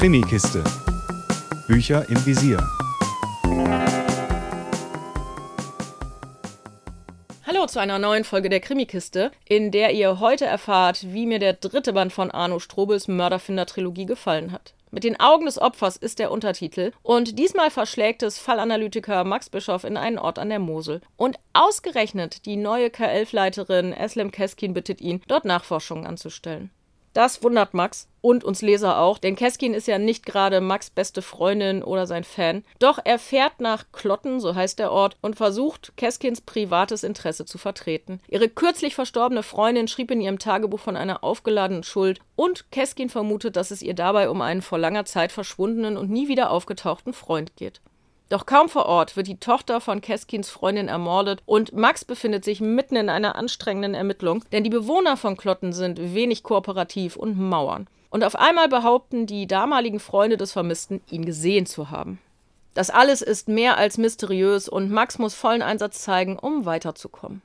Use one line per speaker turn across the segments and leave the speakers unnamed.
Krimikiste. Bücher im Visier.
Hallo zu einer neuen Folge der Krimikiste, in der ihr heute erfahrt, wie mir der dritte Band von Arno Strobels Mörderfinder-Trilogie gefallen hat. Mit den Augen des Opfers ist der Untertitel und diesmal verschlägt es Fallanalytiker Max Bischoff in einen Ort an der Mosel. Und ausgerechnet die neue K11-Leiterin Eslem Keskin bittet ihn, dort Nachforschungen anzustellen. Das wundert Max und uns Leser auch, denn Keskin ist ja nicht gerade Max' beste Freundin oder sein Fan. Doch er fährt nach Klotten, so heißt der Ort, und versucht, Keskins privates Interesse zu vertreten. Ihre kürzlich verstorbene Freundin schrieb in ihrem Tagebuch von einer aufgeladenen Schuld und Keskin vermutet, dass es ihr dabei um einen vor langer Zeit verschwundenen und nie wieder aufgetauchten Freund geht. Doch kaum vor Ort wird die Tochter von Keskins Freundin ermordet und Max befindet sich mitten in einer anstrengenden Ermittlung, denn die Bewohner von Klotten sind wenig kooperativ und mauern. Und auf einmal behaupten die damaligen Freunde des Vermissten, ihn gesehen zu haben. Das alles ist mehr als mysteriös und Max muss vollen Einsatz zeigen, um weiterzukommen.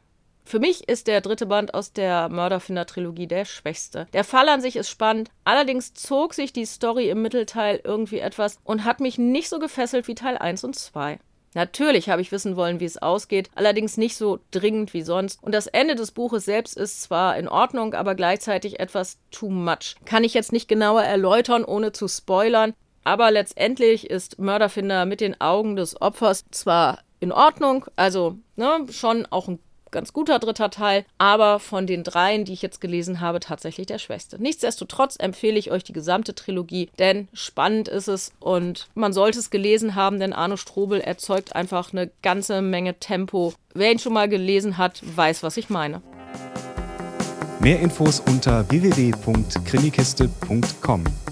Für mich ist der dritte Band aus der Mörderfinder-Trilogie der schwächste. Der Fall an sich ist spannend, allerdings zog sich die Story im Mittelteil irgendwie etwas und hat mich nicht so gefesselt wie Teil 1 und 2. Natürlich habe ich wissen wollen, wie es ausgeht, allerdings nicht so dringend wie sonst. Und das Ende des Buches selbst ist zwar in Ordnung, aber gleichzeitig etwas too much. Kann ich jetzt nicht genauer erläutern, ohne zu spoilern. Aber letztendlich ist Mörderfinder mit den Augen des Opfers zwar in Ordnung, also ne, schon auch ein ganz guter dritter Teil, aber von den dreien, die ich jetzt gelesen habe, tatsächlich der schwächste. Nichtsdestotrotz empfehle ich euch die gesamte Trilogie, denn spannend ist es und man sollte es gelesen haben, denn Arno Strobel erzeugt einfach eine ganze Menge Tempo. Wer ihn schon mal gelesen hat, weiß, was ich meine.
Mehr Infos unter www.krimikiste.com.